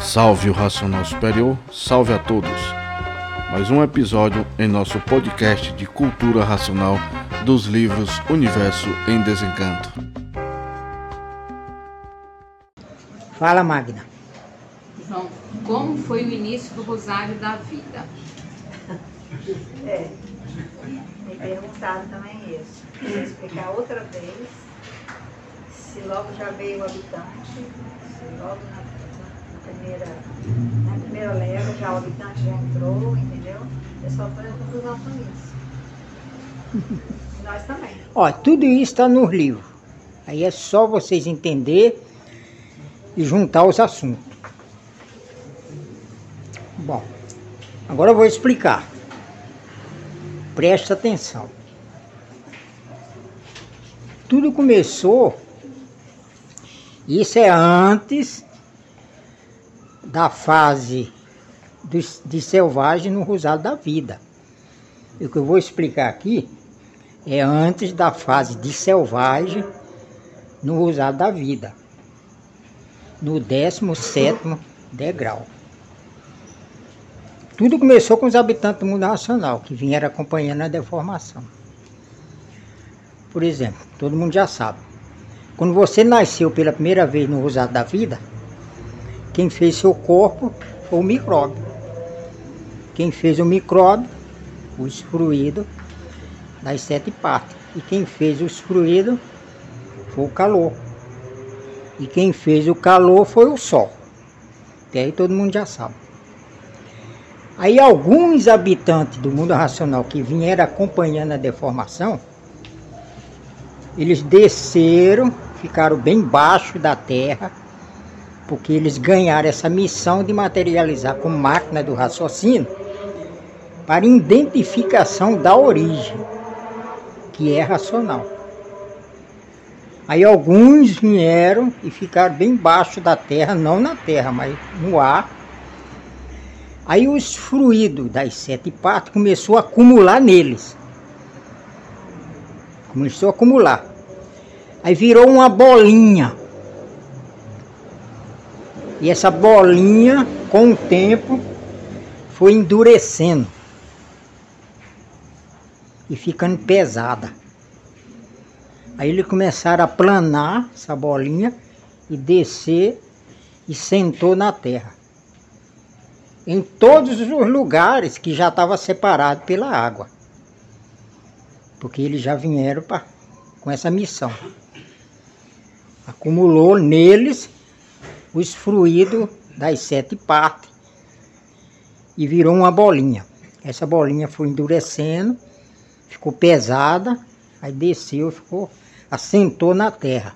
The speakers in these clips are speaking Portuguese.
Salve o Racional Superior, salve a todos. Mais um episódio em nosso podcast de cultura racional dos livros Universo em Desencanto. Fala, Magna. João, como foi o início do Rosário da Vida? É, me perguntaram também isso. Vou explicar outra vez. Se logo já veio o habitante, se logo na, na primeira, na primeira leva já o habitante já entrou, entendeu? É só para a conclusão com isso. E nós também. Ó, tudo isso está nos livros. Aí é só vocês entender e juntar os assuntos. Bom, agora eu vou explicar. Presta atenção. Tudo começou, isso é antes da fase de selvagem no Rosado da Vida. E o que eu vou explicar aqui é antes da fase de selvagem no Rosado da Vida, no 17º degrau. Tudo começou com os habitantes do mundo racional, que vieram acompanhando a deformação. Por exemplo, todo mundo já sabe. Quando você nasceu pela primeira vez no Rosado da Vida, quem fez seu corpo foi o micróbio. Quem fez o micróbio, o excluído das sete partes. E quem fez o excluído foi o calor. E quem fez o calor foi o sol. E aí todo mundo já sabe. Aí alguns habitantes do mundo racional que vieram acompanhando a deformação, eles desceram, ficaram bem baixo da terra, porque eles ganharam essa missão de materializar como máquina do raciocínio para identificação da origem, que é racional. Aí alguns vieram e ficaram bem baixo da terra, não na terra, mas no ar. Aí os fluidos das sete partes começou a acumular neles. Começou a acumular. Aí virou uma bolinha. E essa bolinha, com o tempo, foi endurecendo. E ficando pesada. Aí eles começaram a planar essa bolinha e descer e sentou na terra. Em todos os lugares que já estava separado pela água. Porque eles já vieram pra, com essa missão. Acumulou neles os fluidos das sete partes e virou uma bolinha. Essa bolinha foi endurecendo, ficou pesada, aí desceu, ficou, assentou na terra.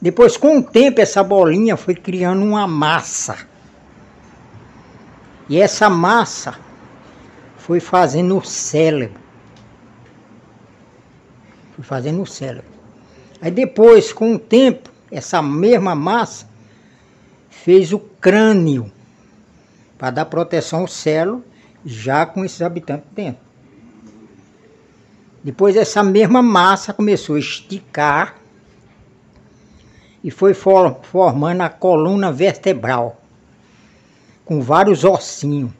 Depois, com o tempo, essa bolinha foi criando uma massa. E essa massa foi fazendo o cérebro. Foi fazendo o cérebro. Aí depois, com o tempo, essa mesma massa fez o crânio para dar proteção ao cérebro, já com esses habitantes dentro. Depois essa mesma massa começou a esticar e foi for- formando a coluna vertebral, com vários ossinhos.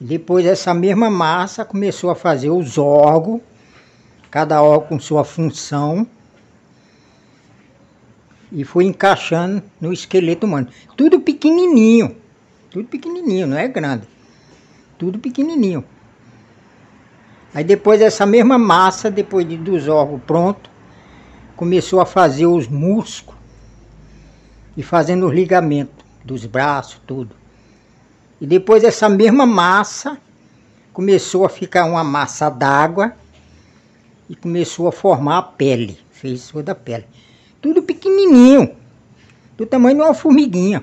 Depois essa mesma massa começou a fazer os órgãos, cada órgão com sua função, e foi encaixando no esqueleto humano. Tudo pequenininho, tudo pequenininho, não é grande. Tudo pequenininho. Aí depois essa mesma massa, depois de, dos órgãos prontos, começou a fazer os músculos e fazendo os ligamentos dos braços, tudo. E depois essa mesma massa começou a ficar uma massa d'água e começou a formar a pele, fez toda a pele. Tudo pequenininho, do tamanho de uma formiguinha.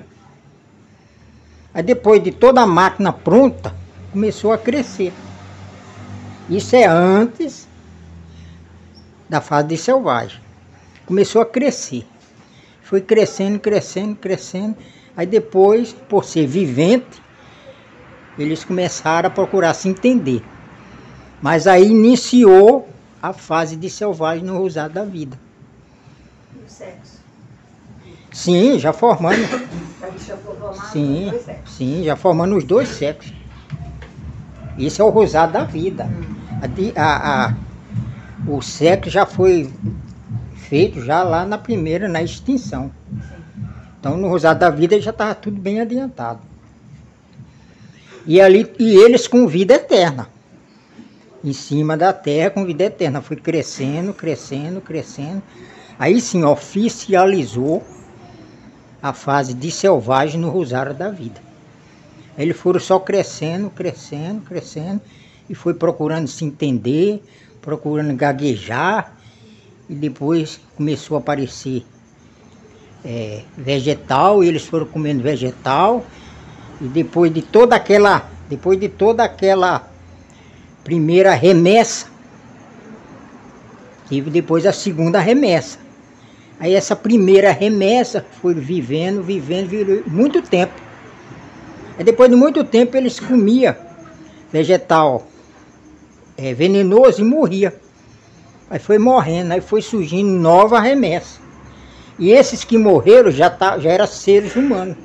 Aí depois de toda a máquina pronta, começou a crescer. Isso é antes da fase de selvagem. Começou a crescer. Foi crescendo, crescendo, crescendo. Aí depois, por ser vivente, eles começaram a procurar se entender. Mas aí iniciou a fase de selvagem no rosado da vida. E o sexo. Sim, já formando. Gente já Sim, sim, já formando os dois sexos. Esse é o rosário da vida. A di- a- a- o sexo já foi feito já lá na primeira, na extinção. Então no rosário da vida já estava tudo bem adiantado. E ali e eles com vida eterna. Em cima da terra com vida eterna. Foi crescendo, crescendo, crescendo. Aí sim oficializou a fase de selvagem no rosário da vida. Eles foram só crescendo, crescendo, crescendo, e foi procurando se entender, procurando gaguejar, e depois começou a aparecer é, vegetal, e eles foram comendo vegetal, e depois de toda aquela, depois de toda aquela primeira remessa, tive depois a segunda remessa. Aí essa primeira remessa foi vivendo, vivendo, vivendo muito tempo. Aí depois de muito tempo eles comiam vegetal é, venenoso e morria. Aí foi morrendo, aí foi surgindo nova remessa. E esses que morreram já, tá, já eram seres humanos.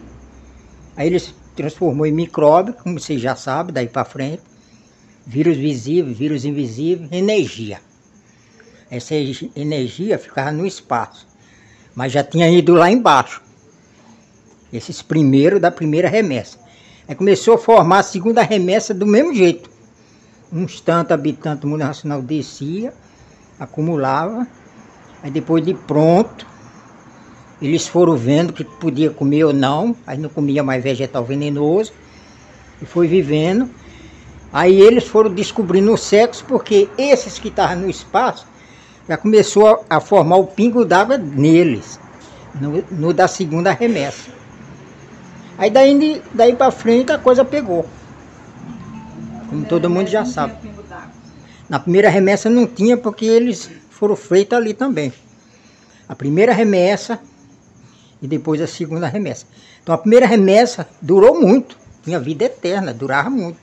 Aí eles transformou em micróbio, como vocês já sabem, daí para frente. Vírus visível, vírus invisível, energia. Essa energia ficava no espaço mas já tinha ido lá embaixo. Esses primeiros da primeira remessa. Aí começou a formar a segunda remessa do mesmo jeito. Uns tantos habitantes do mundo racional descia, acumulava, aí depois de pronto, eles foram vendo que podia comer ou não, aí não comia mais vegetal venenoso, e foi vivendo. Aí eles foram descobrindo o sexo, porque esses que estavam no espaço já começou a, a formar o pingo d'água neles, no, no da segunda remessa. Aí daí, daí para frente a coisa pegou. Como todo mundo já sabe. Na primeira remessa não tinha porque eles foram feitos ali também. A primeira remessa e depois a segunda remessa. Então a primeira remessa durou muito, tinha vida eterna, durava muito.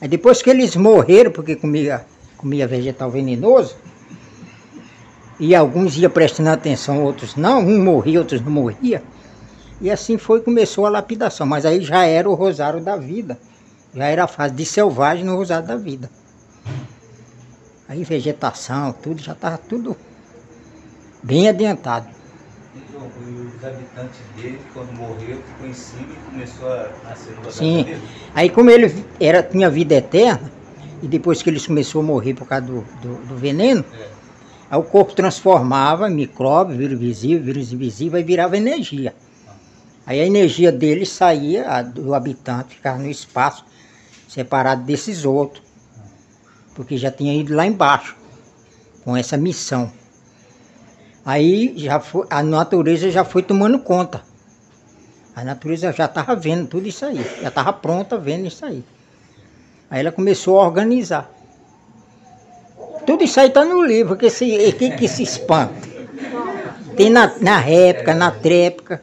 Aí depois que eles morreram, porque comia, comia vegetal venenoso, e alguns iam prestando atenção, outros não, um morria, outros não morria. E assim foi começou a lapidação, mas aí já era o rosário da vida. Já era a fase de selvagem no rosário da vida. Aí vegetação, tudo, já estava tudo bem adiantado. Então, os habitantes dele, quando morreu, ficou em cima e começou a nascer no Sim. Aí como ele era, tinha vida eterna, e depois que eles começou a morrer por causa do, do, do veneno, É. aí o corpo transformava micróbio, vírus visível, vírus invisível, e virava energia. Aí a energia dele saía, do habitante ficava no espaço, separado desses outros, porque já tinha ido lá embaixo, com essa missão. Aí já foi, a natureza já foi tomando conta. A natureza já estava vendo tudo isso aí, já estava pronta vendo isso aí. Aí ela começou a organizar. Tudo isso aí está no livro, que se, que, que se espanta. Tem na, na réplica, na tréplica,